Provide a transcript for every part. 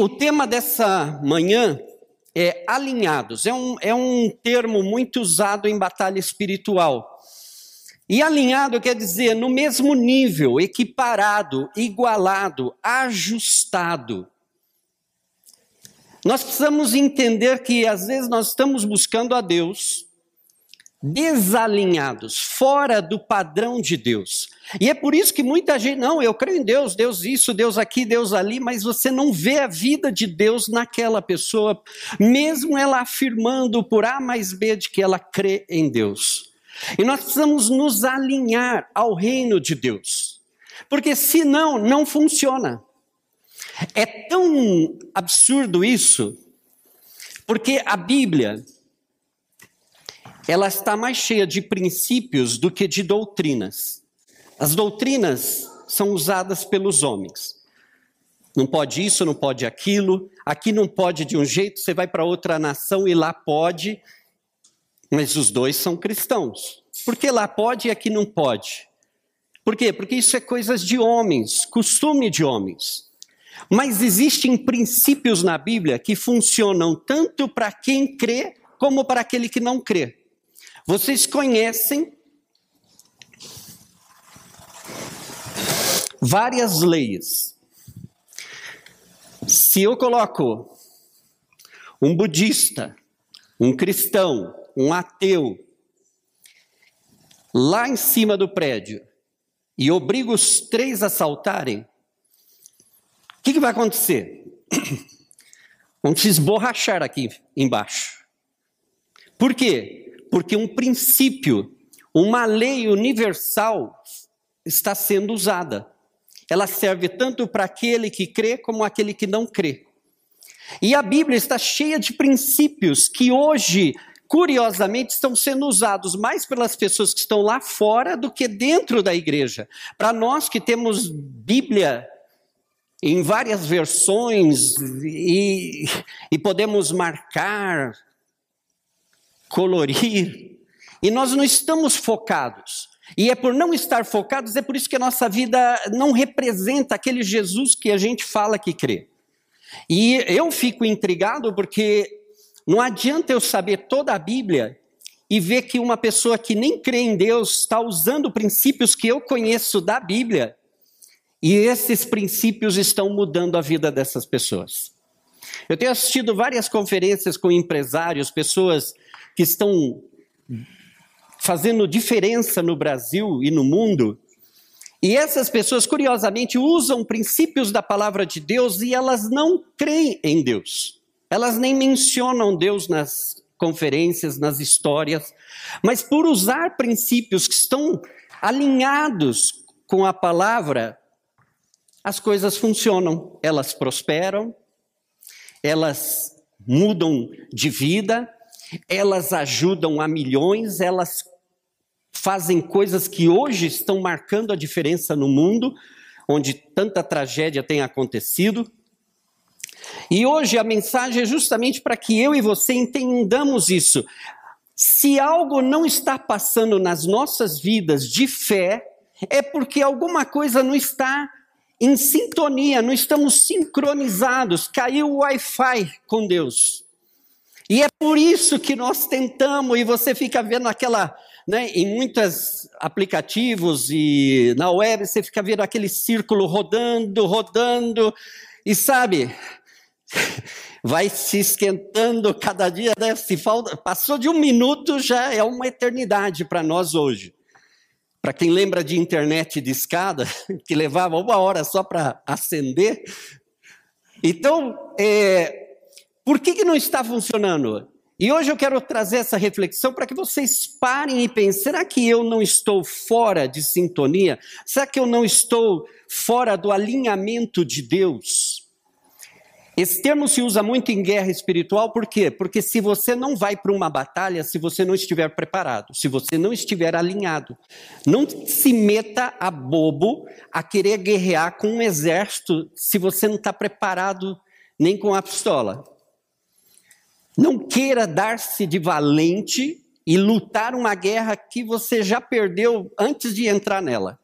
o tema dessa manhã é alinhados. É um, é um termo muito usado em batalha espiritual. E alinhado quer dizer no mesmo nível, equiparado, igualado, ajustado. Nós precisamos entender que às vezes nós estamos buscando a Deus desalinhados, fora do padrão de Deus. E é por isso que muita gente, não, eu creio em Deus, Deus isso, Deus aqui, Deus ali, mas você não vê a vida de Deus naquela pessoa, mesmo ela afirmando por A mais B de que ela crê em Deus. E nós precisamos nos alinhar ao reino de Deus, porque senão não funciona. É tão absurdo isso, porque a Bíblia, ela está mais cheia de princípios do que de doutrinas. As doutrinas são usadas pelos homens. Não pode isso, não pode aquilo, aqui não pode de um jeito, você vai para outra nação e lá pode, mas os dois são cristãos. Por que lá pode e aqui não pode? Por quê? Porque isso é coisas de homens, costume de homens. Mas existem princípios na Bíblia que funcionam tanto para quem crê como para aquele que não crê. Vocês conhecem várias leis. Se eu coloco um budista, um cristão, um ateu, lá em cima do prédio e obrigo os três a saltarem, o que, que vai acontecer? Vão se esborrachar aqui embaixo. Por quê? Porque um princípio, uma lei universal está sendo usada. Ela serve tanto para aquele que crê como aquele que não crê. E a Bíblia está cheia de princípios que hoje, curiosamente, estão sendo usados mais pelas pessoas que estão lá fora do que dentro da igreja. Para nós que temos Bíblia em várias versões e, e podemos marcar, colorir, e nós não estamos focados. E é por não estar focados, é por isso que a nossa vida não representa aquele Jesus que a gente fala que crê. E eu fico intrigado porque não adianta eu saber toda a Bíblia e ver que uma pessoa que nem crê em Deus está usando princípios que eu conheço da Bíblia e esses princípios estão mudando a vida dessas pessoas. Eu tenho assistido várias conferências com empresários, pessoas que estão fazendo diferença no Brasil e no mundo. E essas pessoas, curiosamente, usam princípios da palavra de Deus e elas não creem em Deus. Elas nem mencionam Deus nas conferências, nas histórias, mas por usar princípios que estão alinhados com a palavra, as coisas funcionam, elas prosperam, elas mudam de vida, elas ajudam a milhões, elas fazem coisas que hoje estão marcando a diferença no mundo, onde tanta tragédia tem acontecido. E hoje a mensagem é justamente para que eu e você entendamos isso. Se algo não está passando nas nossas vidas de fé, é porque alguma coisa não está em sintonia, não estamos sincronizados, caiu o Wi-Fi com Deus. E é por isso que nós tentamos, e você fica vendo aquela, né, em muitos aplicativos e na web, você fica vendo aquele círculo rodando, rodando, e sabe, vai se esquentando cada dia, né? Se falta, passou de um minuto, já é uma eternidade para nós hoje. Para quem lembra de internet de escada, que levava uma hora só para acender. Então, é, por que, que não está funcionando? E hoje eu quero trazer essa reflexão para que vocês parem e pensem: será que eu não estou fora de sintonia? Será que eu não estou fora do alinhamento de Deus? Esse termo se usa muito em guerra espiritual, por quê? Porque se você não vai para uma batalha, se você não estiver preparado, se você não estiver alinhado, não se meta a bobo a querer guerrear com um exército se você não está preparado nem com a pistola. Não queira dar-se de valente e lutar uma guerra que você já perdeu antes de entrar nela.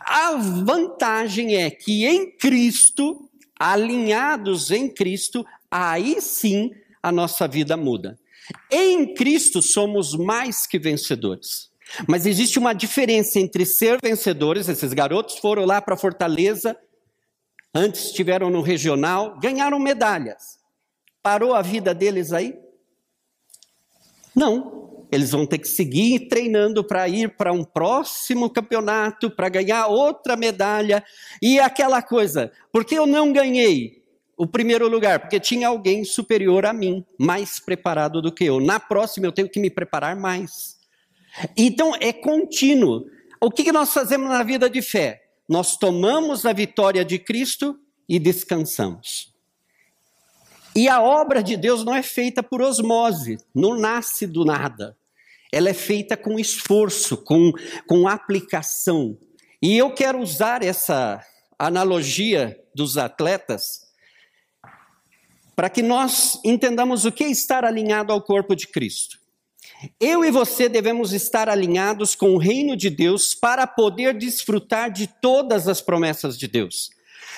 A vantagem é que em Cristo alinhados em Cristo, aí sim a nossa vida muda. Em Cristo somos mais que vencedores. Mas existe uma diferença entre ser vencedores, esses garotos foram lá para Fortaleza, antes estiveram no regional, ganharam medalhas. Parou a vida deles aí? Não. Eles vão ter que seguir treinando para ir para um próximo campeonato, para ganhar outra medalha. E aquela coisa, porque eu não ganhei o primeiro lugar? Porque tinha alguém superior a mim, mais preparado do que eu. Na próxima eu tenho que me preparar mais. Então é contínuo. O que nós fazemos na vida de fé? Nós tomamos a vitória de Cristo e descansamos. E a obra de Deus não é feita por osmose, não nasce do nada. Ela é feita com esforço, com, com aplicação. E eu quero usar essa analogia dos atletas para que nós entendamos o que é estar alinhado ao corpo de Cristo. Eu e você devemos estar alinhados com o reino de Deus para poder desfrutar de todas as promessas de Deus.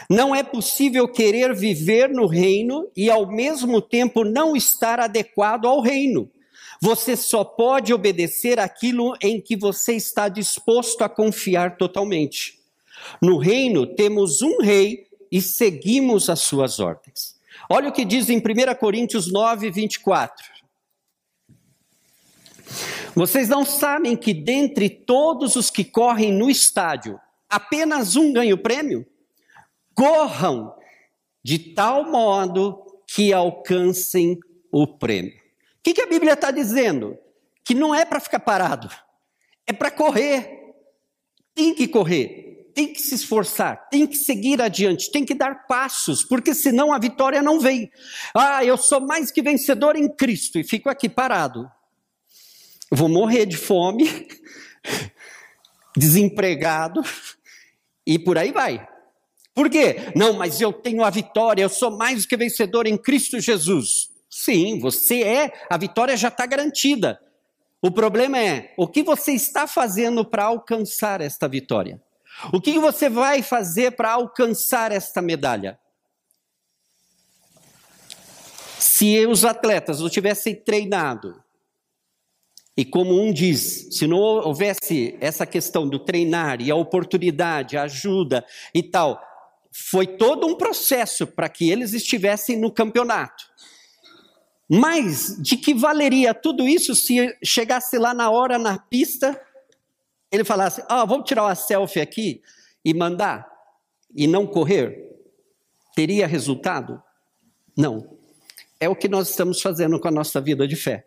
Não é possível querer viver no reino e ao mesmo tempo não estar adequado ao reino. Você só pode obedecer aquilo em que você está disposto a confiar totalmente. No reino temos um rei e seguimos as suas ordens. Olha o que diz em 1 Coríntios 9, 24. Vocês não sabem que dentre todos os que correm no estádio, apenas um ganha o prêmio? Corram de tal modo que alcancem o prêmio. O que, que a Bíblia está dizendo? Que não é para ficar parado, é para correr. Tem que correr, tem que se esforçar, tem que seguir adiante, tem que dar passos, porque senão a vitória não vem. Ah, eu sou mais que vencedor em Cristo e fico aqui parado vou morrer de fome, desempregado e por aí vai. Por quê? Não, mas eu tenho a vitória, eu sou mais que vencedor em Cristo Jesus. Sim, você é, a vitória já está garantida. O problema é o que você está fazendo para alcançar esta vitória. O que você vai fazer para alcançar esta medalha? Se os atletas não tivessem treinado, e como um diz, se não houvesse essa questão do treinar e a oportunidade, a ajuda e tal, foi todo um processo para que eles estivessem no campeonato. Mas de que valeria tudo isso se chegasse lá na hora na pista, ele falasse: "Ah, vamos tirar uma selfie aqui e mandar e não correr"? Teria resultado? Não. É o que nós estamos fazendo com a nossa vida de fé.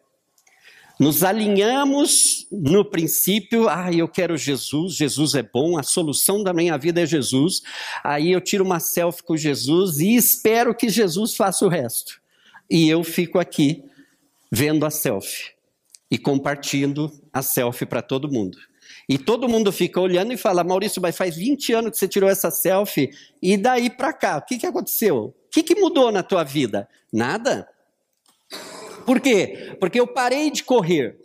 Nos alinhamos no princípio, ah, eu quero Jesus, Jesus é bom, a solução da minha vida é Jesus. Aí eu tiro uma selfie com Jesus e espero que Jesus faça o resto. E eu fico aqui vendo a selfie e compartilhando a selfie para todo mundo. E todo mundo fica olhando e fala: Maurício, mas faz 20 anos que você tirou essa selfie, e daí para cá? O que, que aconteceu? O que, que mudou na tua vida? Nada. Por quê? Porque eu parei de correr.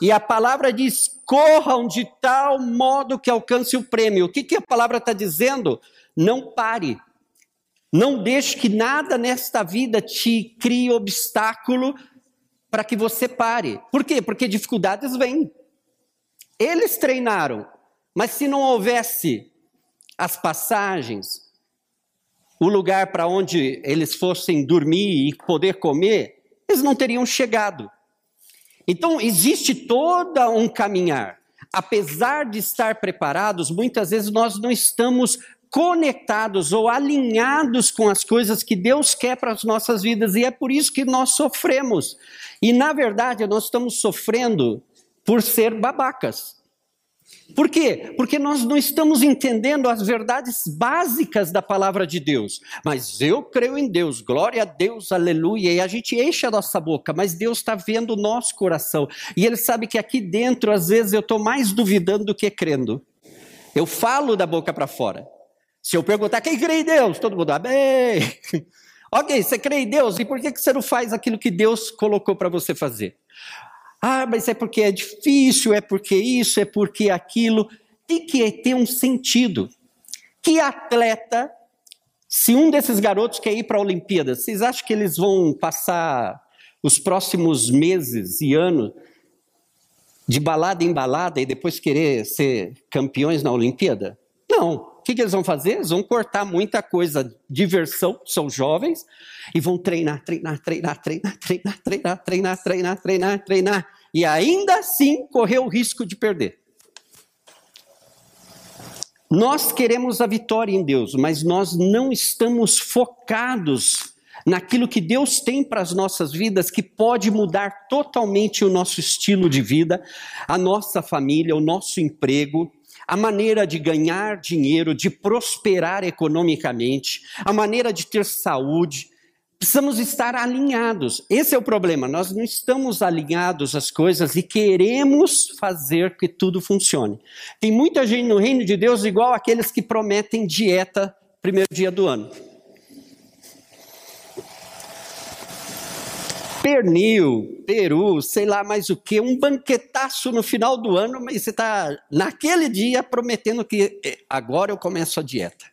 E a palavra diz: corram de tal modo que alcance o prêmio. O que, que a palavra está dizendo? Não pare. Não deixe que nada nesta vida te crie obstáculo para que você pare. Por quê? Porque dificuldades vêm. Eles treinaram, mas se não houvesse as passagens, o lugar para onde eles fossem dormir e poder comer, eles não teriam chegado. Então, existe todo um caminhar. Apesar de estar preparados, muitas vezes nós não estamos conectados ou alinhados com as coisas que Deus quer para as nossas vidas, e é por isso que nós sofremos. E, na verdade, nós estamos sofrendo por ser babacas. Por quê? Porque nós não estamos entendendo as verdades básicas da palavra de Deus. Mas eu creio em Deus, glória a Deus, aleluia. E a gente enche a nossa boca, mas Deus está vendo o nosso coração. E Ele sabe que aqui dentro, às vezes, eu estou mais duvidando do que crendo. Eu falo da boca para fora. Se eu perguntar quem crê em Deus, todo mundo, amém. ok, você crê em Deus, e por que você não faz aquilo que Deus colocou para você fazer? Ah, mas é porque é difícil, é porque isso, é porque aquilo. Tem que ter um sentido. Que atleta Se um desses garotos quer ir para a Olimpíada, vocês acham que eles vão passar os próximos meses e anos de balada em balada e depois querer ser campeões na Olimpíada? Não. Que, que eles vão fazer? Eles vão cortar muita coisa, diversão, são jovens, e vão treinar, treinar, treinar, treinar, treinar, treinar, treinar, treinar, treinar, treinar, e ainda assim correr o risco de perder. Nós queremos a vitória em Deus, mas nós não estamos focados naquilo que Deus tem para as nossas vidas, que pode mudar totalmente o nosso estilo de vida, a nossa família, o nosso emprego, a maneira de ganhar dinheiro, de prosperar economicamente, a maneira de ter saúde, Precisamos estar alinhados. Esse é o problema. Nós não estamos alinhados às coisas e queremos fazer que tudo funcione. Tem muita gente no reino de Deus igual aqueles que prometem dieta primeiro dia do ano. Pernil, peru, sei lá mais o que, um banquetaço no final do ano, mas você está naquele dia prometendo que eh, agora eu começo a dieta.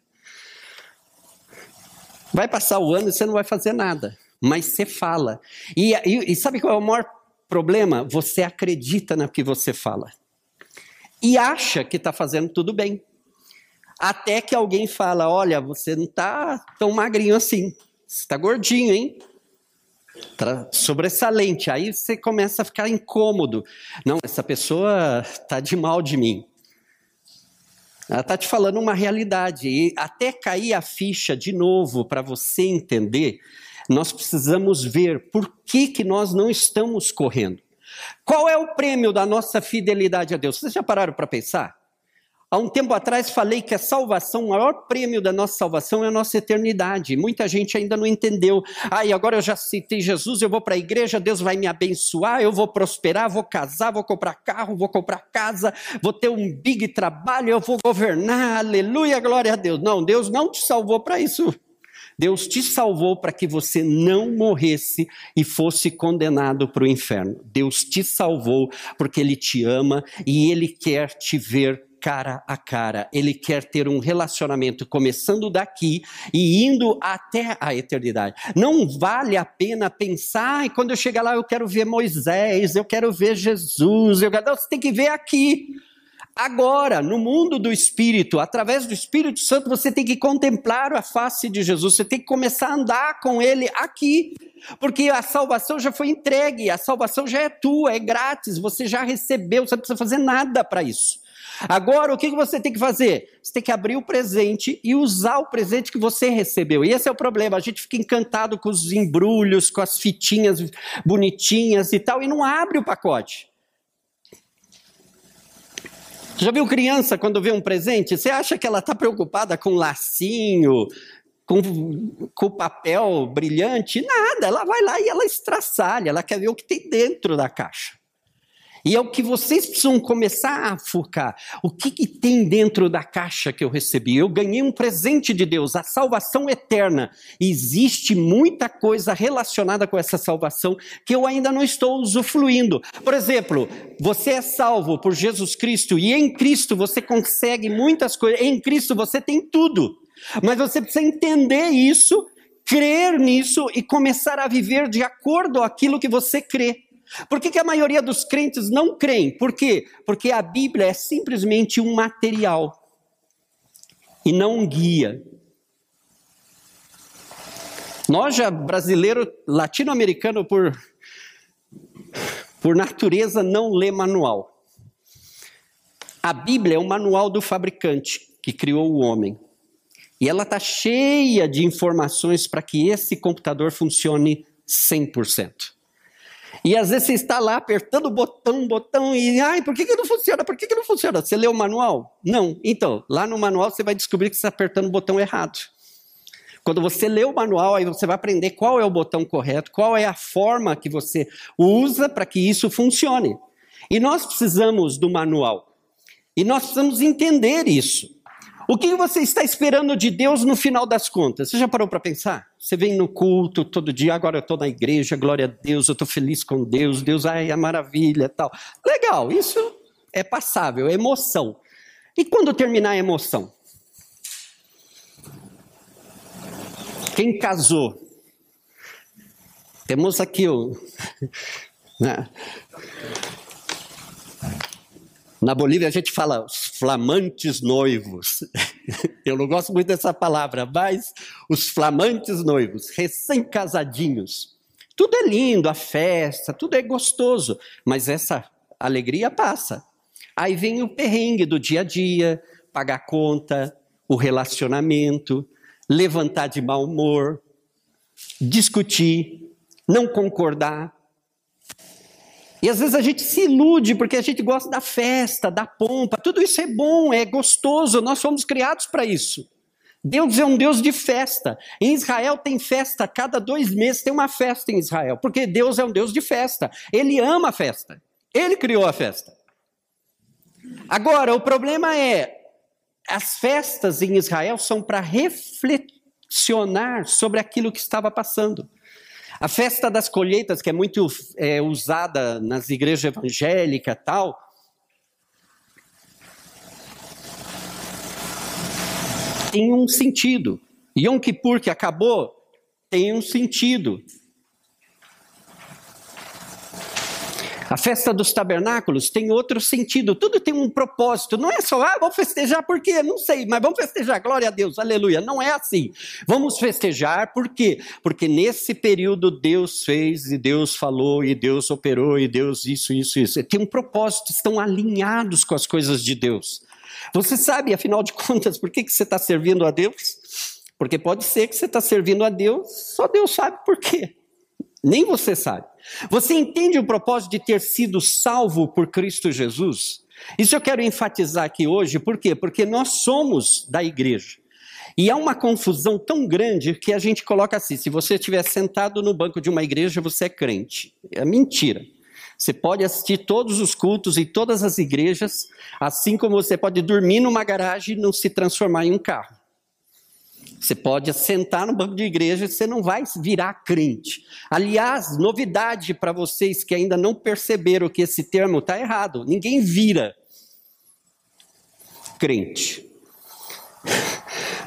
Vai passar o ano e você não vai fazer nada, mas você fala. E, e, e sabe qual é o maior problema? Você acredita no que você fala e acha que está fazendo tudo bem. Até que alguém fala: Olha, você não está tão magrinho assim, você está gordinho, hein? Tá sobressalente. Aí você começa a ficar incômodo. Não, essa pessoa está de mal de mim. Ela está te falando uma realidade. E até cair a ficha de novo para você entender, nós precisamos ver por que, que nós não estamos correndo. Qual é o prêmio da nossa fidelidade a Deus? Vocês já pararam para pensar? Há um tempo atrás falei que a salvação, o maior prêmio da nossa salvação é a nossa eternidade. Muita gente ainda não entendeu. Ah, e agora eu já citei Jesus, eu vou para a igreja, Deus vai me abençoar, eu vou prosperar, vou casar, vou comprar carro, vou comprar casa, vou ter um big trabalho, eu vou governar, aleluia, glória a Deus. Não, Deus não te salvou para isso. Deus te salvou para que você não morresse e fosse condenado para o inferno. Deus te salvou porque Ele te ama e Ele quer te ver cara a cara. Ele quer ter um relacionamento começando daqui e indo até a eternidade. Não vale a pena pensar, e quando eu chegar lá eu quero ver Moisés, eu quero ver Jesus. Eu... Não, você tem que ver aqui. Agora, no mundo do Espírito, através do Espírito Santo, você tem que contemplar a face de Jesus, você tem que começar a andar com Ele aqui, porque a salvação já foi entregue, a salvação já é tua, é grátis, você já recebeu, você não precisa fazer nada para isso. Agora, o que você tem que fazer? Você tem que abrir o presente e usar o presente que você recebeu. E esse é o problema. A gente fica encantado com os embrulhos, com as fitinhas bonitinhas e tal, e não abre o pacote. Já viu criança quando vê um presente? Você acha que ela está preocupada com lacinho, com, com papel brilhante? Nada, ela vai lá e ela estraçalha, ela quer ver o que tem dentro da caixa. E é o que vocês precisam começar a focar. O que, que, tem dentro da caixa que eu recebi? Eu ganhei um presente de Deus, a salvação eterna. Existe muita coisa relacionada com essa salvação que eu ainda não estou usufruindo. Por exemplo, você é salvo por Jesus Cristo e em Cristo você consegue muitas coisas. Em Cristo você tem tudo. Mas você precisa entender isso, crer nisso e começar a viver de acordo com aquilo que você crê. Por que, que a maioria dos crentes não creem? Por quê? Porque a Bíblia é simplesmente um material e não um guia. Nós já brasileiro, latino-americano por por natureza não lê manual. A Bíblia é o manual do fabricante que criou o homem. E ela está cheia de informações para que esse computador funcione 100%. E às vezes você está lá apertando o botão, botão, e ai, por que, que não funciona? Por que, que não funciona? Você leu o manual? Não. Então, lá no manual você vai descobrir que você está apertando o botão errado. Quando você lê o manual, aí você vai aprender qual é o botão correto, qual é a forma que você usa para que isso funcione. E nós precisamos do manual. E nós precisamos entender isso. O que você está esperando de Deus no final das contas? Você já parou para pensar? Você vem no culto todo dia, agora eu estou na igreja, glória a Deus, eu estou feliz com Deus, Deus, ai, é maravilha tal. Legal, isso é passável, é emoção. E quando terminar a emoção? Quem casou? Temos aqui o. Na Bolívia a gente fala os flamantes noivos. Eu não gosto muito dessa palavra, mas os flamantes noivos, recém-casadinhos. Tudo é lindo, a festa, tudo é gostoso, mas essa alegria passa. Aí vem o perrengue do dia a dia, pagar conta, o relacionamento, levantar de mau humor, discutir, não concordar. E às vezes a gente se ilude porque a gente gosta da festa, da pompa, tudo isso é bom, é gostoso, nós fomos criados para isso. Deus é um Deus de festa. Em Israel tem festa, cada dois meses tem uma festa em Israel, porque Deus é um Deus de festa. Ele ama a festa. Ele criou a festa. Agora, o problema é, as festas em Israel são para reflexionar sobre aquilo que estava passando. A festa das colheitas, que é muito é, usada nas igrejas evangélicas tal, tem um sentido. Yom Kippur, que acabou, tem um sentido. A festa dos tabernáculos tem outro sentido, tudo tem um propósito. Não é só, ah, vamos festejar por quê? Não sei, mas vamos festejar, glória a Deus, aleluia. Não é assim. Vamos festejar por quê? Porque nesse período Deus fez e Deus falou e Deus operou e Deus isso, isso, isso. Tem um propósito, estão alinhados com as coisas de Deus. Você sabe, afinal de contas, por que, que você está servindo a Deus? Porque pode ser que você está servindo a Deus, só Deus sabe por quê. Nem você sabe. Você entende o propósito de ter sido salvo por Cristo Jesus? Isso eu quero enfatizar aqui hoje, por quê? Porque nós somos da igreja. E há uma confusão tão grande que a gente coloca assim: se você estiver sentado no banco de uma igreja, você é crente. É mentira. Você pode assistir todos os cultos em todas as igrejas, assim como você pode dormir numa garagem e não se transformar em um carro. Você pode sentar no banco de igreja e você não vai virar crente. Aliás, novidade para vocês que ainda não perceberam que esse termo está errado. Ninguém vira crente.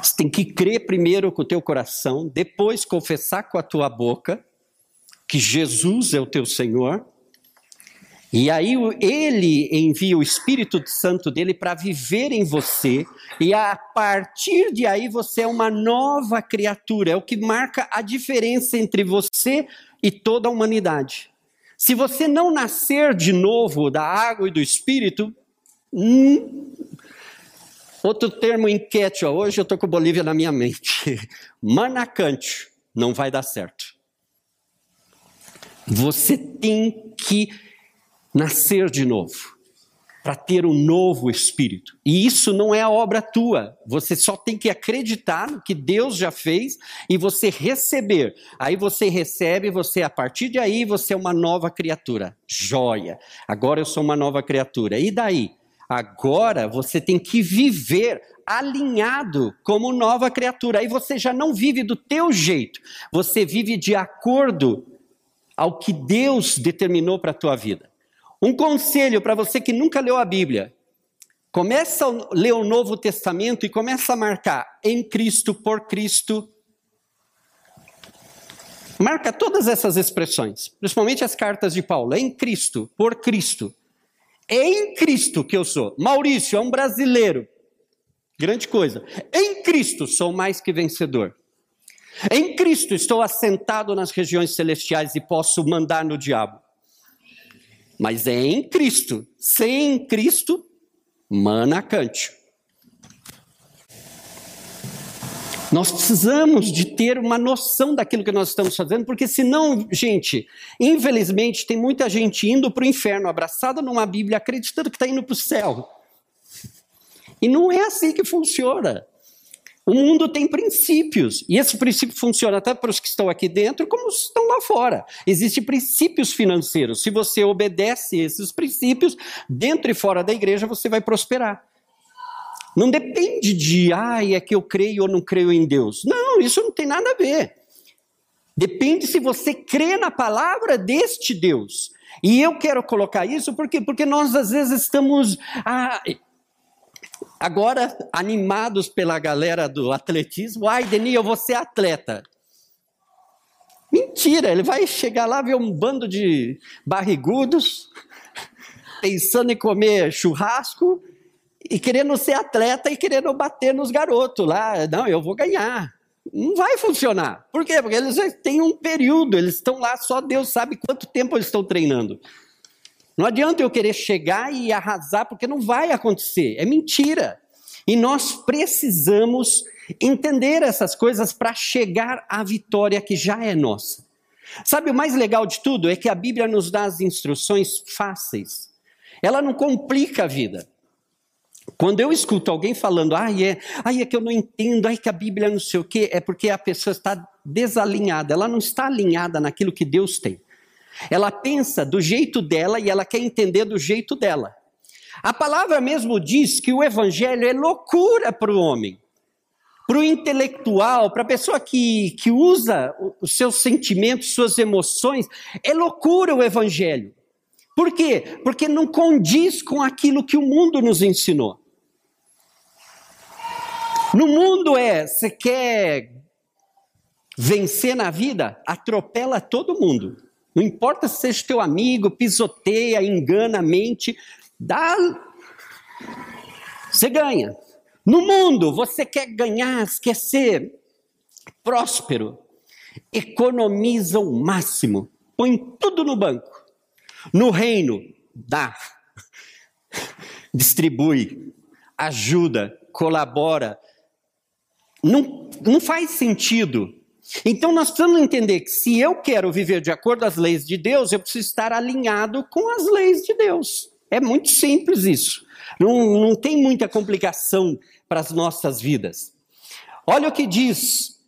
Você tem que crer primeiro com o teu coração, depois confessar com a tua boca que Jesus é o teu Senhor e aí ele envia o Espírito Santo dele para viver em você, e a partir de aí você é uma nova criatura, é o que marca a diferença entre você e toda a humanidade. Se você não nascer de novo da água e do Espírito, hum, outro termo em quechua, hoje eu estou com Bolívia na minha mente, manacante, não vai dar certo. Você tem que nascer de novo, para ter um novo espírito. E isso não é obra tua. Você só tem que acreditar no que Deus já fez e você receber. Aí você recebe, você a partir de aí você é uma nova criatura. Joia. Agora eu sou uma nova criatura. E daí? Agora você tem que viver alinhado como nova criatura. Aí você já não vive do teu jeito. Você vive de acordo ao que Deus determinou para a tua vida. Um conselho para você que nunca leu a Bíblia. Começa a ler o Novo Testamento e começa a marcar em Cristo, por Cristo. Marca todas essas expressões, principalmente as cartas de Paulo. Em Cristo, por Cristo. É em Cristo que eu sou. Maurício é um brasileiro. Grande coisa. Em Cristo sou mais que vencedor. Em Cristo estou assentado nas regiões celestiais e posso mandar no diabo mas é em Cristo. Sem Cristo, manacante. Nós precisamos de ter uma noção daquilo que nós estamos fazendo, porque senão, gente, infelizmente tem muita gente indo para o inferno, abraçada numa Bíblia, acreditando que está indo para o céu. E não é assim que funciona. O mundo tem princípios, e esse princípio funciona até para os que estão aqui dentro, como os que estão lá fora. Existem princípios financeiros. Se você obedece esses princípios, dentro e fora da igreja, você vai prosperar. Não depende de, ai, é que eu creio ou não creio em Deus. Não, isso não tem nada a ver. Depende se você crê na palavra deste Deus. E eu quero colocar isso porque, porque nós às vezes estamos. Ah, Agora, animados pela galera do atletismo, ai, Denil, eu vou ser atleta. Mentira, ele vai chegar lá ver um bando de barrigudos pensando em comer churrasco e querendo ser atleta e querendo bater nos garotos lá. Não, eu vou ganhar. Não vai funcionar. Por quê? Porque eles têm um período, eles estão lá, só Deus sabe quanto tempo eles estão treinando. Não adianta eu querer chegar e arrasar, porque não vai acontecer. É mentira. E nós precisamos entender essas coisas para chegar à vitória que já é nossa. Sabe o mais legal de tudo? É que a Bíblia nos dá as instruções fáceis. Ela não complica a vida. Quando eu escuto alguém falando, ai é, ai é que eu não entendo, ai que a Bíblia não sei o quê, é porque a pessoa está desalinhada, ela não está alinhada naquilo que Deus tem. Ela pensa do jeito dela e ela quer entender do jeito dela. A palavra mesmo diz que o evangelho é loucura para o homem, para o intelectual, para a pessoa que, que usa os seus sentimentos, suas emoções, é loucura o evangelho. Por quê? Porque não condiz com aquilo que o mundo nos ensinou. No mundo é, você quer vencer na vida? Atropela todo mundo. Não importa se seja teu amigo, pisoteia, engana, mente, dá. Você ganha. No mundo, você quer ganhar, quer ser próspero, economiza o máximo, põe tudo no banco. No reino, dá, distribui, ajuda, colabora. Não, não faz sentido. Então nós precisamos entender que se eu quero viver de acordo as leis de Deus, eu preciso estar alinhado com as leis de Deus. É muito simples isso. Não, não tem muita complicação para as nossas vidas. Olha o que diz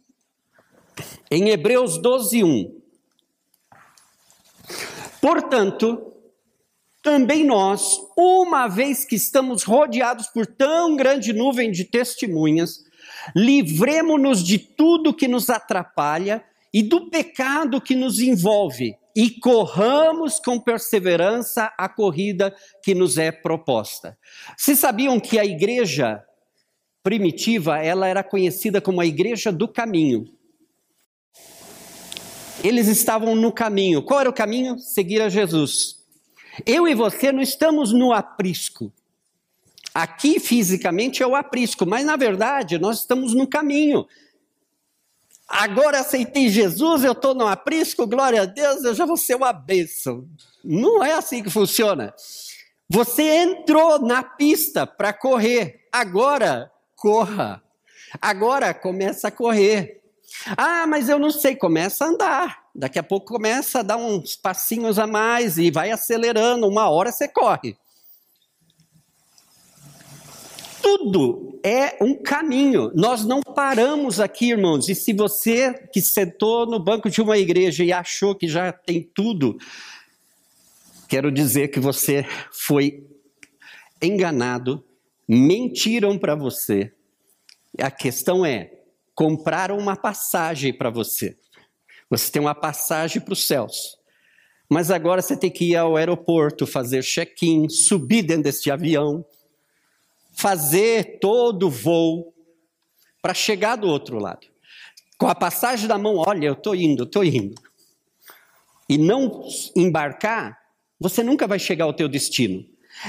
em Hebreus 12, 1. Portanto, também nós, uma vez que estamos rodeados por tão grande nuvem de testemunhas, livremos-nos de tudo que nos atrapalha e do pecado que nos envolve e corramos com perseverança a corrida que nos é proposta. Vocês sabiam que a igreja primitiva, ela era conhecida como a igreja do caminho. Eles estavam no caminho. Qual era o caminho? Seguir a Jesus. Eu e você não estamos no aprisco. Aqui fisicamente é o aprisco, mas na verdade nós estamos no caminho. Agora aceitei Jesus, eu estou no aprisco, glória a Deus, eu já vou ser uma bênção. Não é assim que funciona. Você entrou na pista para correr, agora corra. Agora começa a correr. Ah, mas eu não sei, começa a andar. Daqui a pouco começa a dar uns passinhos a mais e vai acelerando, uma hora você corre. Tudo é um caminho. Nós não paramos aqui, irmãos. E se você que sentou no banco de uma igreja e achou que já tem tudo, quero dizer que você foi enganado, mentiram para você. A questão é: compraram uma passagem para você. Você tem uma passagem para os céus. Mas agora você tem que ir ao aeroporto, fazer check-in, subir dentro desse avião, fazer todo o voo para chegar do outro lado. Com a passagem da mão, olha, eu estou indo, estou indo. E não embarcar, você nunca vai chegar ao teu destino.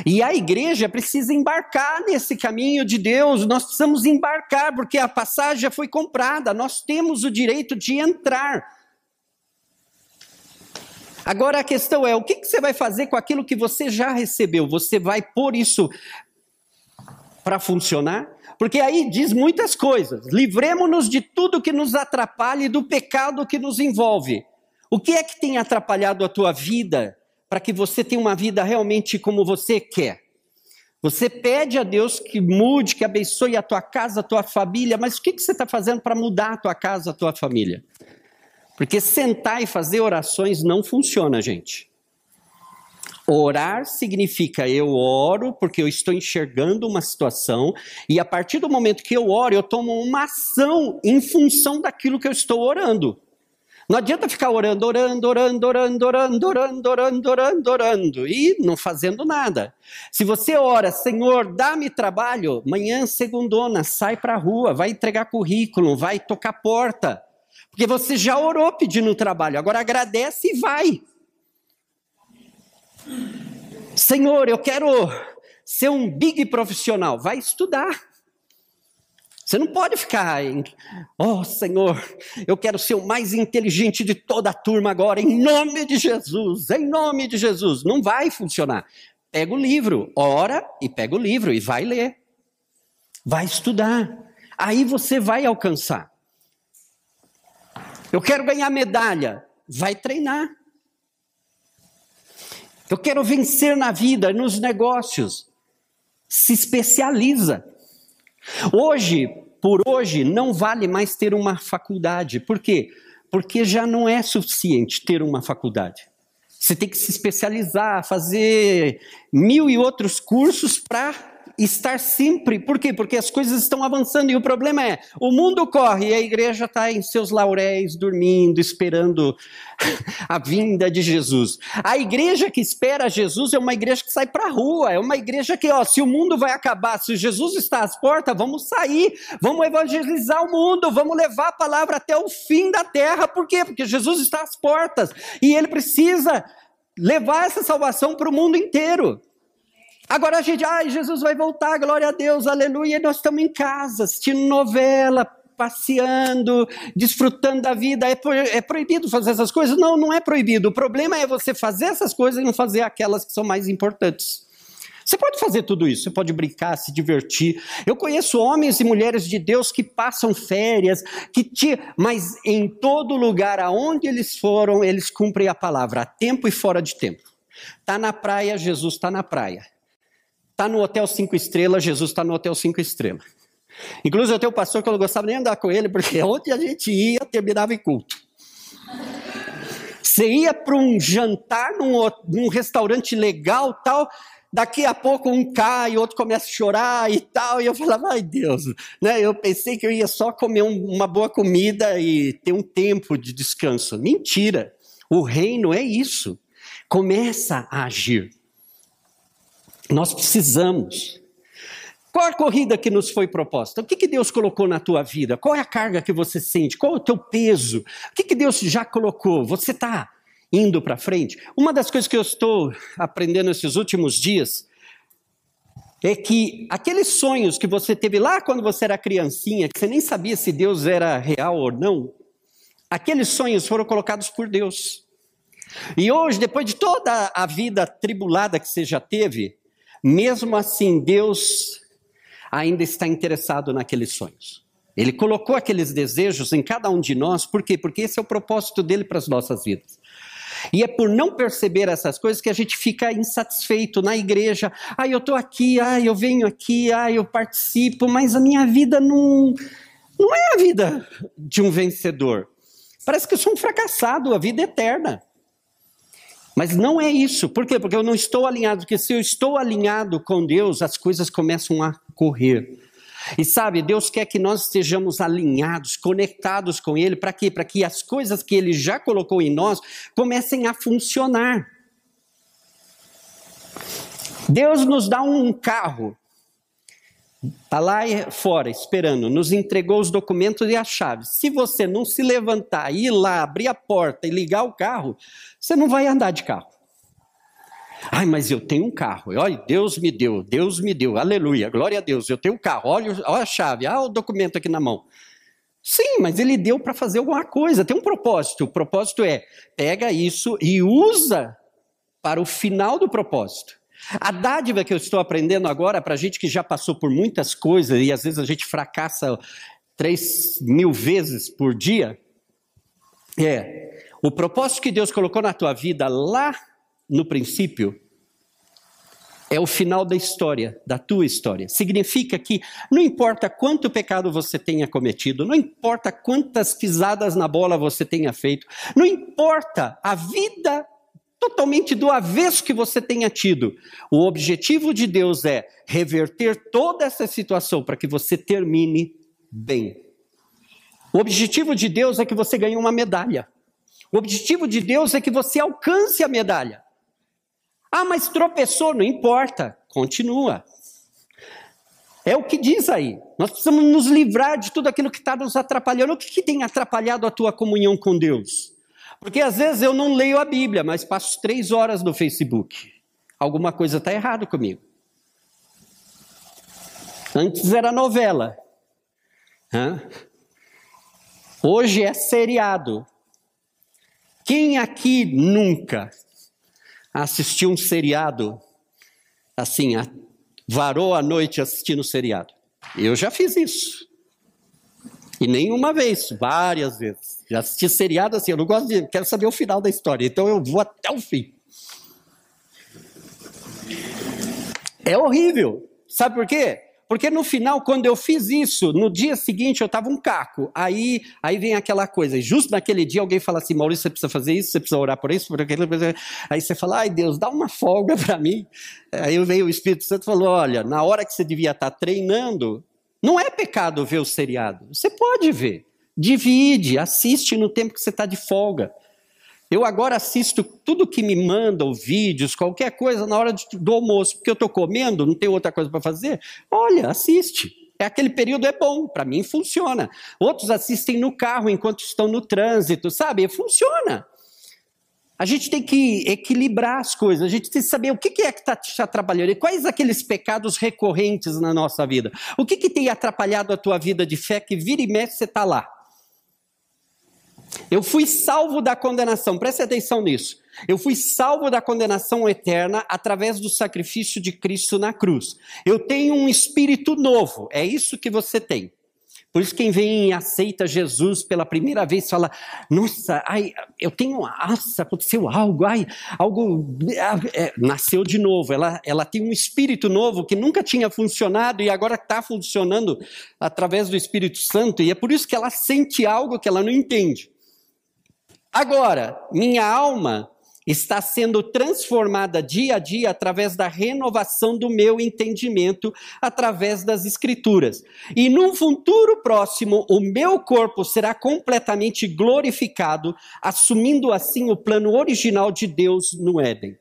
E a igreja precisa embarcar nesse caminho de Deus, nós precisamos embarcar, porque a passagem já foi comprada, nós temos o direito de entrar. Agora a questão é: o que, você vai fazer com aquilo que você já recebeu? Você vai pôr isso para funcionar? Porque aí diz muitas coisas. Livremos-nos de tudo que nos atrapalha e do pecado que nos envolve. O que é que tem atrapalhado a tua vida? para que você tenha uma vida realmente como você quer. Você pede a Deus que mude, que abençoe a tua casa, a tua família, mas o que, que você está fazendo para mudar a tua casa, a tua família? Porque sentar e fazer orações não funciona, gente. Orar significa eu oro porque eu estou enxergando uma situação e a partir do momento que eu oro, eu tomo uma ação em função daquilo que eu estou orando. Não adianta ficar orando, orando, orando, orando, orando, orando, orando, orando, orando e não fazendo nada. Se você ora, Senhor, dá-me trabalho, manhã segundona, sai para a rua, vai entregar currículo, vai tocar porta. Porque você já orou pedindo trabalho, agora agradece e vai. Senhor, eu quero ser um big profissional. Vai estudar. Você não pode ficar em, oh Senhor, eu quero ser o mais inteligente de toda a turma agora, em nome de Jesus, em nome de Jesus. Não vai funcionar. Pega o livro, ora e pega o livro e vai ler. Vai estudar. Aí você vai alcançar. Eu quero ganhar medalha. Vai treinar. Eu quero vencer na vida, nos negócios. Se especializa. Hoje, por hoje, não vale mais ter uma faculdade. Por quê? Porque já não é suficiente ter uma faculdade. Você tem que se especializar, fazer mil e outros cursos para estar sempre. Por quê? Porque as coisas estão avançando e o problema é: o mundo corre e a igreja está em seus lauréis, dormindo, esperando a vinda de Jesus. A igreja que espera Jesus é uma igreja que sai para a rua, é uma igreja que, ó, se o mundo vai acabar, se Jesus está às portas, vamos sair, vamos evangelizar o mundo, vamos levar a palavra até o fim da terra. Por quê? Porque Jesus está às portas e ele precisa levar essa salvação para o mundo inteiro. Agora a gente, ai, Jesus vai voltar, glória a Deus, aleluia, e nós estamos em casa, assistindo novela, passeando, desfrutando da vida. É, pro, é proibido fazer essas coisas? Não, não é proibido. O problema é você fazer essas coisas e não fazer aquelas que são mais importantes. Você pode fazer tudo isso, você pode brincar, se divertir. Eu conheço homens e mulheres de Deus que passam férias, que te, mas em todo lugar aonde eles foram, eles cumprem a palavra, a tempo e fora de tempo. Tá na praia, Jesus está na praia. Está no hotel cinco estrelas, Jesus está no hotel cinco estrelas. Inclusive, eu tenho um pastor que eu não gostava nem andar com ele, porque onde a gente ia, terminava em culto. Você ia para um jantar num, num, restaurante legal, tal, daqui a pouco um cai, outro começa a chorar e tal, e eu falava, ai Deus, né? eu pensei que eu ia só comer um, uma boa comida e ter um tempo de descanso. Mentira, o reino é isso, começa a agir. Nós precisamos. Qual a corrida que nos foi proposta? O que, que Deus colocou na tua vida? Qual é a carga que você sente? Qual é o teu peso? O que, que Deus já colocou? Você está indo para frente? Uma das coisas que eu estou aprendendo esses últimos dias é que aqueles sonhos que você teve lá quando você era criancinha, que você nem sabia se Deus era real ou não, aqueles sonhos foram colocados por Deus. E hoje, depois de toda a vida tribulada que você já teve, mesmo assim, Deus ainda está interessado naqueles sonhos. Ele colocou aqueles desejos em cada um de nós, por quê? Porque esse é o propósito dele para as nossas vidas. E é por não perceber essas coisas que a gente fica insatisfeito na igreja. Ah, eu estou aqui, ah, eu venho aqui, ah, eu participo, mas a minha vida não, não é a vida de um vencedor. Parece que eu sou um fracassado, a vida é eterna. Mas não é isso. Por quê? Porque eu não estou alinhado. Porque se eu estou alinhado com Deus, as coisas começam a correr. E sabe, Deus quer que nós estejamos alinhados, conectados com Ele, para quê? Para que as coisas que Ele já colocou em nós comecem a funcionar. Deus nos dá um carro, Está lá fora esperando, nos entregou os documentos e a chave. Se você não se levantar, ir lá, abrir a porta e ligar o carro, você não vai andar de carro. Ai, mas eu tenho um carro. Olha, Deus me deu, Deus me deu, aleluia, glória a Deus, eu tenho um carro. Olha, olha a chave, olha o documento aqui na mão. Sim, mas ele deu para fazer alguma coisa, tem um propósito. O propósito é: pega isso e usa para o final do propósito. A dádiva que eu estou aprendendo agora, para gente que já passou por muitas coisas e às vezes a gente fracassa três mil vezes por dia, é o propósito que Deus colocou na tua vida lá no princípio é o final da história, da tua história. Significa que não importa quanto pecado você tenha cometido, não importa quantas pisadas na bola você tenha feito, não importa a vida totalmente do avesso que você tenha tido. O objetivo de Deus é reverter toda essa situação para que você termine bem. O objetivo de Deus é que você ganhe uma medalha. O objetivo de Deus é que você alcance a medalha. Ah, mas tropeçou, não importa, continua. É o que diz aí. Nós precisamos nos livrar de tudo aquilo que está nos atrapalhando. O que, que tem atrapalhado a tua comunhão com Deus? Porque às vezes eu não leio a Bíblia, mas passo três horas no Facebook. Alguma coisa está errada comigo. Antes era novela. Hã? Hoje é seriado. Quem aqui nunca assistiu um seriado assim, varou a noite assistindo seriado? Eu já fiz isso. E nenhuma vez, várias vezes. Já assisti seriado assim, eu não gosto de. Quero saber o final da história, então eu vou até o fim. É horrível. Sabe por quê? Porque no final, quando eu fiz isso, no dia seguinte eu estava um caco. Aí, aí vem aquela coisa. E justo naquele dia alguém fala assim: Maurício, você precisa fazer isso, você precisa orar por isso, por aquilo. Aí você fala: ai Deus, dá uma folga para mim. Aí veio o Espírito Santo e falou: olha, na hora que você devia estar tá treinando, não é pecado ver o seriado. Você pode ver. Divide, assiste no tempo que você está de folga. Eu agora assisto tudo que me mandam, vídeos, qualquer coisa, na hora do almoço, porque eu estou comendo, não tenho outra coisa para fazer. Olha, assiste. É aquele período é bom, para mim funciona. Outros assistem no carro enquanto estão no trânsito, sabe? Funciona. A gente tem que equilibrar as coisas, a gente tem que saber o que é que está te atrapalhando e quais aqueles pecados recorrentes na nossa vida. O que, que tem atrapalhado a tua vida de fé que vira e mexe você está lá? Eu fui salvo da condenação, preste atenção nisso. Eu fui salvo da condenação eterna através do sacrifício de Cristo na cruz. Eu tenho um espírito novo, é isso que você tem. Por isso, quem vem e aceita Jesus pela primeira vez fala: Nossa, ai, eu tenho. Nossa, aconteceu algo, ai, algo. É, nasceu de novo. Ela, ela tem um espírito novo que nunca tinha funcionado e agora está funcionando através do Espírito Santo. E é por isso que ela sente algo que ela não entende. Agora, minha alma está sendo transformada dia a dia através da renovação do meu entendimento, através das Escrituras. E num futuro próximo, o meu corpo será completamente glorificado, assumindo assim o plano original de Deus no Éden.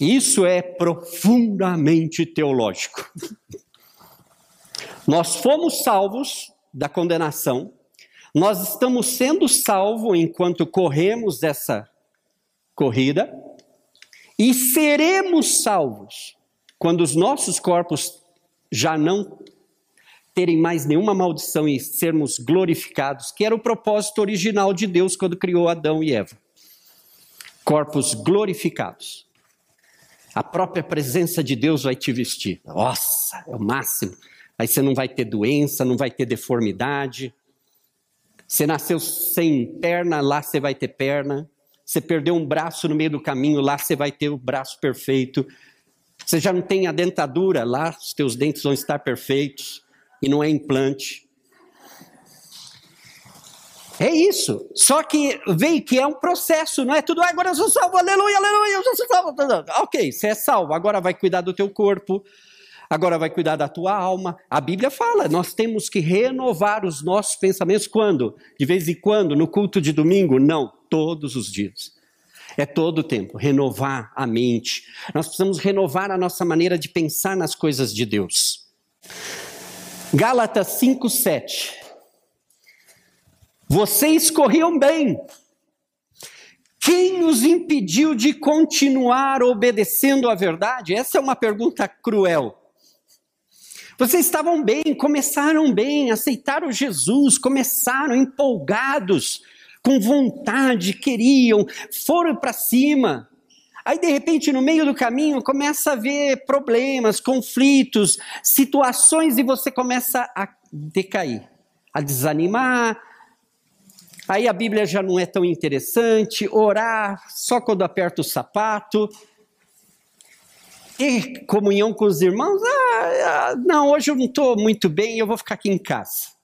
Isso é profundamente teológico. Nós fomos salvos da condenação, nós estamos sendo salvos enquanto corremos essa corrida e seremos salvos quando os nossos corpos já não terem mais nenhuma maldição e sermos glorificados, que era o propósito original de Deus quando criou Adão e Eva. Corpos glorificados. A própria presença de Deus vai te vestir. Nossa, é o máximo. Aí você não vai ter doença, não vai ter deformidade, você nasceu sem perna, lá você vai ter perna. Você perdeu um braço no meio do caminho, lá você vai ter o braço perfeito. Você já não tem a dentadura, lá os teus dentes vão estar perfeitos e não é implante. É isso. Só que veio que é um processo, não é tudo, ah, agora eu sou salvo, aleluia, aleluia, eu sou salvo. Ok, você é salvo, agora vai cuidar do teu corpo, agora vai cuidar da tua alma. A Bíblia fala, nós temos que renovar os nossos pensamentos quando? De vez em quando, no culto de domingo? Não, todos os dias. É todo o tempo, renovar a mente. Nós precisamos renovar a nossa maneira de pensar nas coisas de Deus. Gálatas 5:7. Vocês corriam bem. Quem os impediu de continuar obedecendo à verdade? Essa é uma pergunta cruel. Vocês estavam bem, começaram bem, aceitaram Jesus, começaram empolgados, com vontade, queriam, foram para cima. Aí, de repente, no meio do caminho, começa a ver problemas, conflitos, situações e você começa a decair, a desanimar. Aí a Bíblia já não é tão interessante, orar só quando aperta o sapato comunhão com os irmãos? Ah, ah não, hoje eu não estou muito bem, eu vou ficar aqui em casa.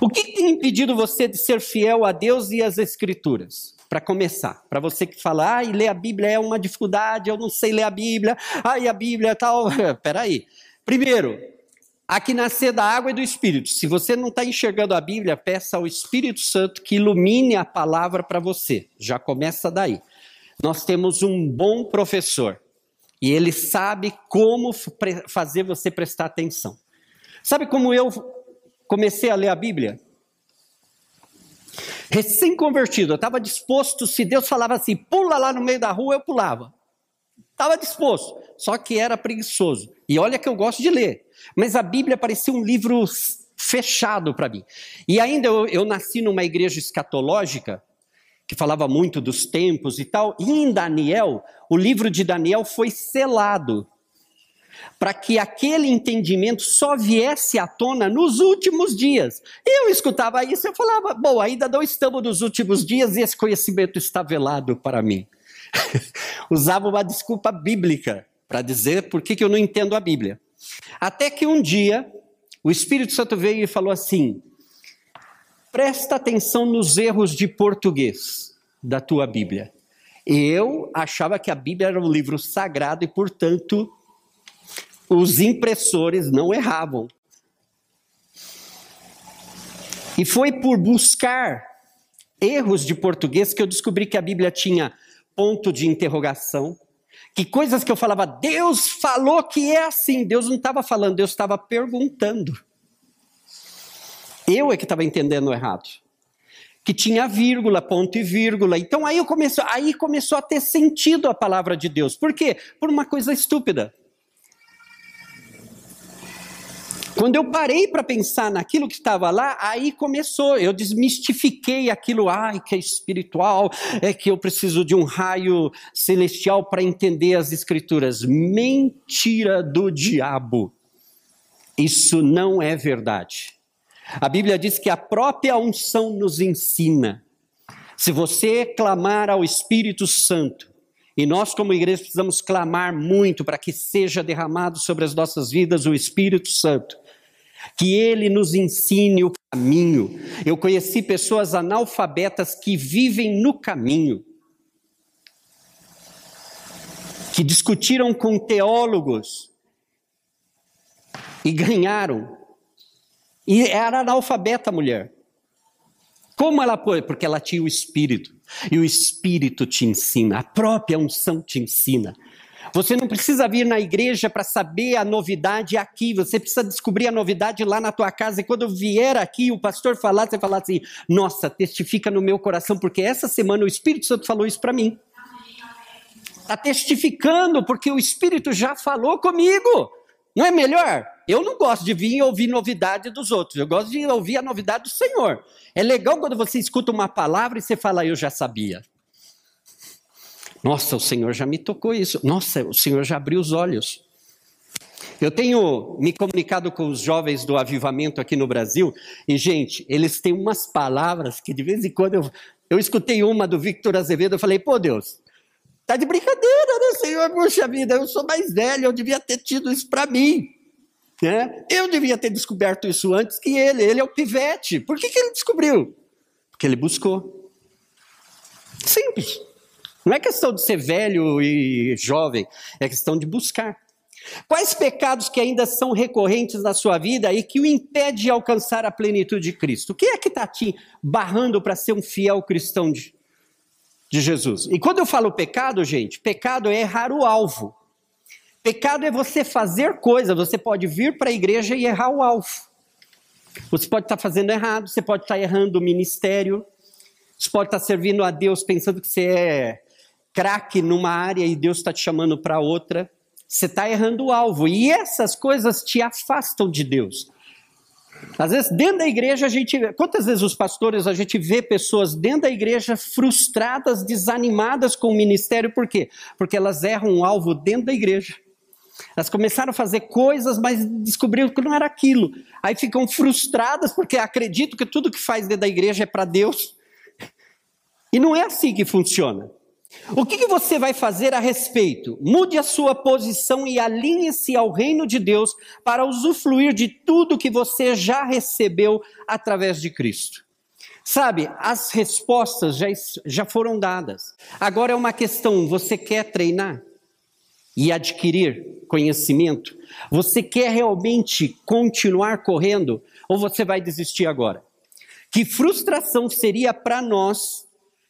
O que tem impedido você de ser fiel a Deus e às Escrituras? Para começar, para você que fala, ah, ler a Bíblia é uma dificuldade, eu não sei ler a Bíblia, ai, a Bíblia é tal. Peraí. Primeiro, há que nascer da água e do Espírito. Se você não está enxergando a Bíblia, peça ao Espírito Santo que ilumine a palavra para você. Já começa daí nós temos um bom professor. E ele sabe como fazer você prestar atenção. Sabe como eu comecei a ler a Bíblia? Recém-convertido, eu estava disposto, se Deus falava assim, pula lá no meio da rua, eu pulava. Estava disposto, só que era preguiçoso. E olha que eu gosto de ler, mas a Bíblia parecia um livro fechado para mim. E ainda eu, eu nasci numa igreja escatológica, que falava muito dos tempos e tal, e em Daniel, o livro de Daniel foi selado para que aquele entendimento só viesse à tona nos últimos dias. Eu escutava isso, eu falava, bom, ainda não estamos nos últimos dias e esse conhecimento está velado para mim. Usava uma desculpa bíblica para dizer por que, que eu não entendo a Bíblia. Até que um dia, o Espírito Santo veio e falou assim: presta atenção nos erros de português da tua Bíblia. Eu achava que a Bíblia era um livro sagrado e, portanto, os impressores não erravam. E foi por buscar erros de português que eu descobri que a Bíblia tinha ponto de interrogação, que coisas que eu falava, Deus falou que é assim, Deus não estava falando, Deus estava perguntando. Eu é que estava entendendo errado. Que tinha vírgula, ponto e vírgula. Então aí, comecei, aí começou a ter sentido a palavra de Deus. Por quê? Por uma coisa estúpida. Quando eu parei para pensar naquilo que estava lá, aí começou, eu desmistifiquei aquilo, ai, que é espiritual, é que eu preciso de um raio celestial para entender as escrituras. Mentira do diabo. Isso não é verdade. A Bíblia diz que a própria unção nos ensina. Se você clamar ao Espírito Santo, e nós, como igreja, precisamos clamar muito para que seja derramado sobre as nossas vidas o Espírito Santo que ele nos ensine o caminho. Eu conheci pessoas analfabetas que vivem no caminho, que discutiram com teólogos e ganharam. E era analfabeta a mulher. Como ela pôde? Porque ela tinha o Espírito. E o Espírito te ensina, a própria unção te ensina. Você não precisa vir na igreja para saber a novidade aqui, você precisa descobrir a novidade lá na tua casa. E quando vier aqui o pastor falar, você falar assim: Nossa, testifica no meu coração, porque essa semana o Espírito Santo falou isso para mim. Está testificando, porque o Espírito já falou comigo. Não é melhor? Eu não gosto de vir ouvir novidade dos outros, eu gosto de ouvir a novidade do Senhor. É legal quando você escuta uma palavra e você fala, eu já sabia. Nossa, o Senhor já me tocou isso. Nossa, o Senhor já abriu os olhos. Eu tenho me comunicado com os jovens do avivamento aqui no Brasil, e, gente, eles têm umas palavras que de vez em quando eu, eu escutei uma do Victor Azevedo, eu falei, pô Deus, tá de brincadeira, né, Senhor? Puxa vida, eu sou mais velho, eu devia ter tido isso para mim. Né? Eu devia ter descoberto isso antes que ele, ele é o pivete. Por que, que ele descobriu? Porque ele buscou. Simples. Não é questão de ser velho e jovem, é questão de buscar. Quais pecados que ainda são recorrentes na sua vida e que o impede de alcançar a plenitude de Cristo? O que é que está te barrando para ser um fiel cristão de, de Jesus? E quando eu falo pecado, gente, pecado é errar o alvo. Pecado é você fazer coisa, você pode vir para a igreja e errar o alvo. Você pode estar tá fazendo errado, você pode estar tá errando o ministério, você pode estar tá servindo a Deus pensando que você é craque numa área e Deus está te chamando para outra, você está errando o alvo. E essas coisas te afastam de Deus. Às vezes, dentro da igreja, a gente. Quantas vezes os pastores, a gente vê pessoas dentro da igreja frustradas, desanimadas com o ministério, por quê? Porque elas erram um alvo dentro da igreja. Elas começaram a fazer coisas, mas descobriram que não era aquilo. Aí ficam frustradas porque acreditam que tudo que faz dentro da igreja é para Deus. E não é assim que funciona. O que, que, você vai fazer a respeito? Mude a sua posição e alinhe-se ao reino de Deus para usufruir de tudo que você já recebeu através de Cristo. Sabe, as respostas já, já foram dadas. Agora é uma questão: você quer treinar e adquirir conhecimento? Você quer realmente continuar correndo? Ou você vai desistir agora? Que frustração seria para nós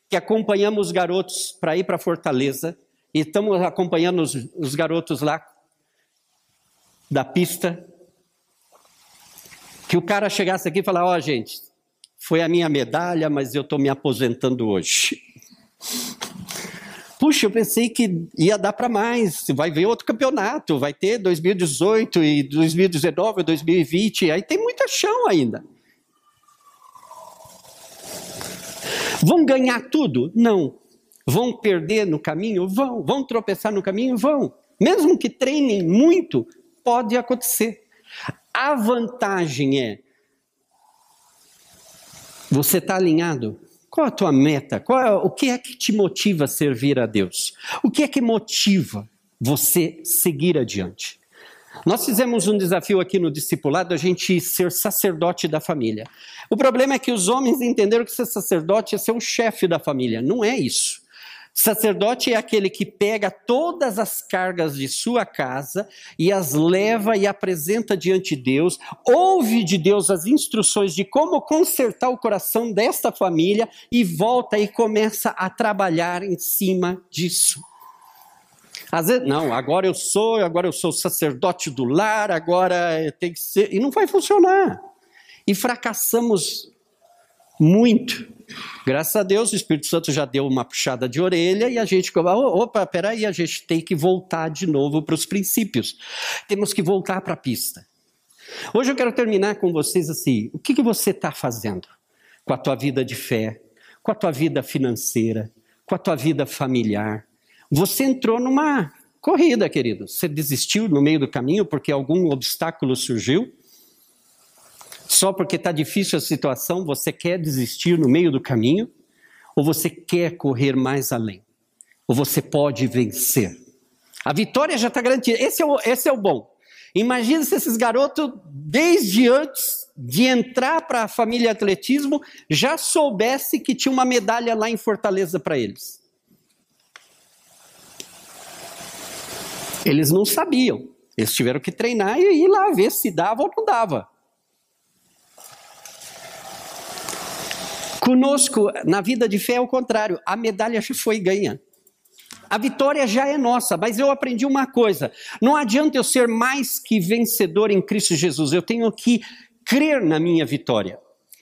que acompanhamos os garotos para ir para Fortaleza e estamos acompanhando os, os garotos lá da pista. Que o cara chegasse aqui e falasse: Ó, oh, gente, foi a minha medalha, mas eu estou me aposentando hoje. Puxa, eu pensei que ia dar para mais. Vai ver outro campeonato, vai ter 2018 e 2019, 2020, aí tem muita chão ainda. Vão ganhar tudo? Não. Vão perder no caminho? Vão. Vão tropeçar no caminho? Vão. Mesmo que treinem muito, pode acontecer. A vantagem é você está alinhado? Qual a tua meta? É, o que é que te motiva a servir a Deus? O que é que motiva você seguir adiante? Nós fizemos um desafio aqui no discipulado, a gente ser sacerdote da família. O problema é que os homens entenderam que ser sacerdote é ser o chefe da família. Não é isso. Sacerdote é aquele que pega todas as cargas de sua casa e as leva e apresenta diante de Deus, ouve de Deus as instruções de como consertar o coração desta família e volta e começa a trabalhar em cima disso. Às vezes, não, agora eu sou, agora eu sou sacerdote do lar, agora tem que ser. E não vai funcionar. E fracassamos muito. Graças a Deus, o Espírito Santo já deu uma puxada de orelha e a gente, opa, peraí, a gente tem que voltar de novo para os princípios. Temos que voltar para a pista. Hoje eu quero terminar com vocês assim: o que, que você está fazendo com a tua vida de fé, com a tua vida financeira, com a tua vida familiar? Você entrou numa corrida, querido. Você desistiu no meio do caminho porque algum obstáculo surgiu? Só porque está difícil a situação, você quer desistir no meio do caminho? Ou você quer correr mais além? Ou você pode vencer? A vitória já está garantida. Esse é, o, esse é o bom. Imagina se esses garotos, desde antes de entrar para a família atletismo, já soubesse que tinha uma medalha lá em Fortaleza para eles. Eles não sabiam. Eles tiveram que treinar e ir lá ver se dava ou não dava. Conosco, na vida de fé, é o contrário. A medalha já foi ganha. A vitória já é nossa, mas eu aprendi uma coisa: não adianta eu ser mais que vencedor em Cristo Jesus, eu tenho que crer na minha vitória.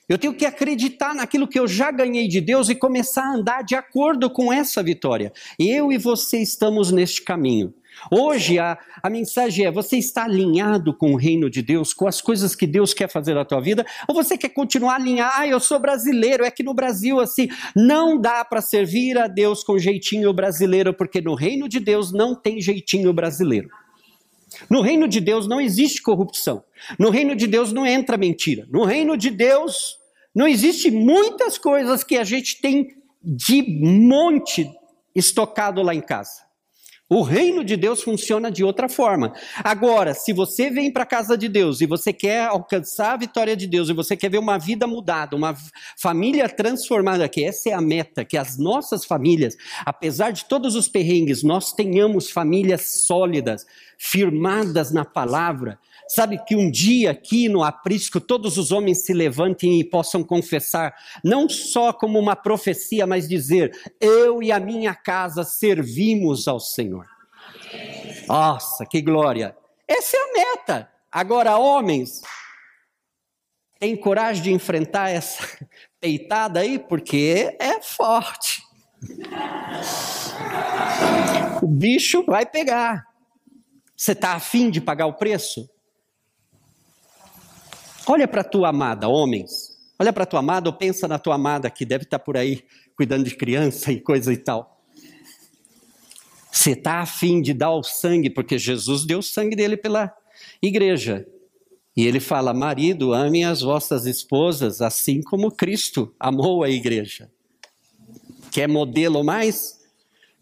Eu tenho que acreditar naquilo que eu já ganhei de Deus e começar a andar de acordo com essa vitória. Eu e você estamos neste caminho. Hoje a, a mensagem é: você está alinhado com o reino de Deus, com as coisas que Deus quer fazer na tua vida? Ou você quer continuar alinhado? Ah, eu sou brasileiro, é que no Brasil assim, não dá para servir a Deus com jeitinho brasileiro, porque no reino de Deus não tem jeitinho brasileiro. No reino de Deus não existe corrupção. No reino de Deus não entra mentira. No reino de Deus não existe muitas coisas que a gente tem de monte estocado lá em casa. O reino de Deus funciona de outra forma. Agora, se você vem para a casa de Deus e você quer alcançar a vitória de Deus e você quer ver uma vida mudada, uma família transformada, que essa é a meta, que as nossas famílias, apesar de todos os perrengues, nós tenhamos famílias sólidas, firmadas na palavra. Sabe que um dia aqui no aprisco todos os homens se levantem e possam confessar, não só como uma profecia, mas dizer: Eu e a minha casa servimos ao Senhor. Nossa, que glória! Essa é a meta. Agora, homens, tem coragem de enfrentar essa peitada aí? Porque é forte. O bicho vai pegar. Você está afim de pagar o preço? Olha para a tua amada, homens. Olha para a tua amada ou pensa na tua amada que deve estar tá por aí cuidando de criança e coisa e tal. Você está afim de dar o sangue, porque Jesus deu o sangue dele pela igreja. E ele fala: marido, amem as vossas esposas, assim como Cristo amou a igreja. Quer modelo mais?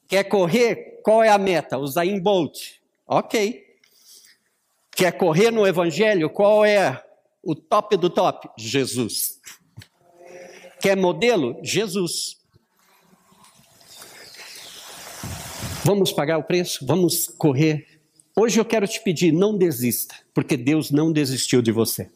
Quer correr? Qual é a meta? Usar em Bolt. Ok. Quer correr no Evangelho? Qual é o top do top? Jesus. Quer modelo? Jesus. Vamos pagar o preço? Vamos correr? Hoje eu quero te pedir, não desista, porque Deus não desistiu de você.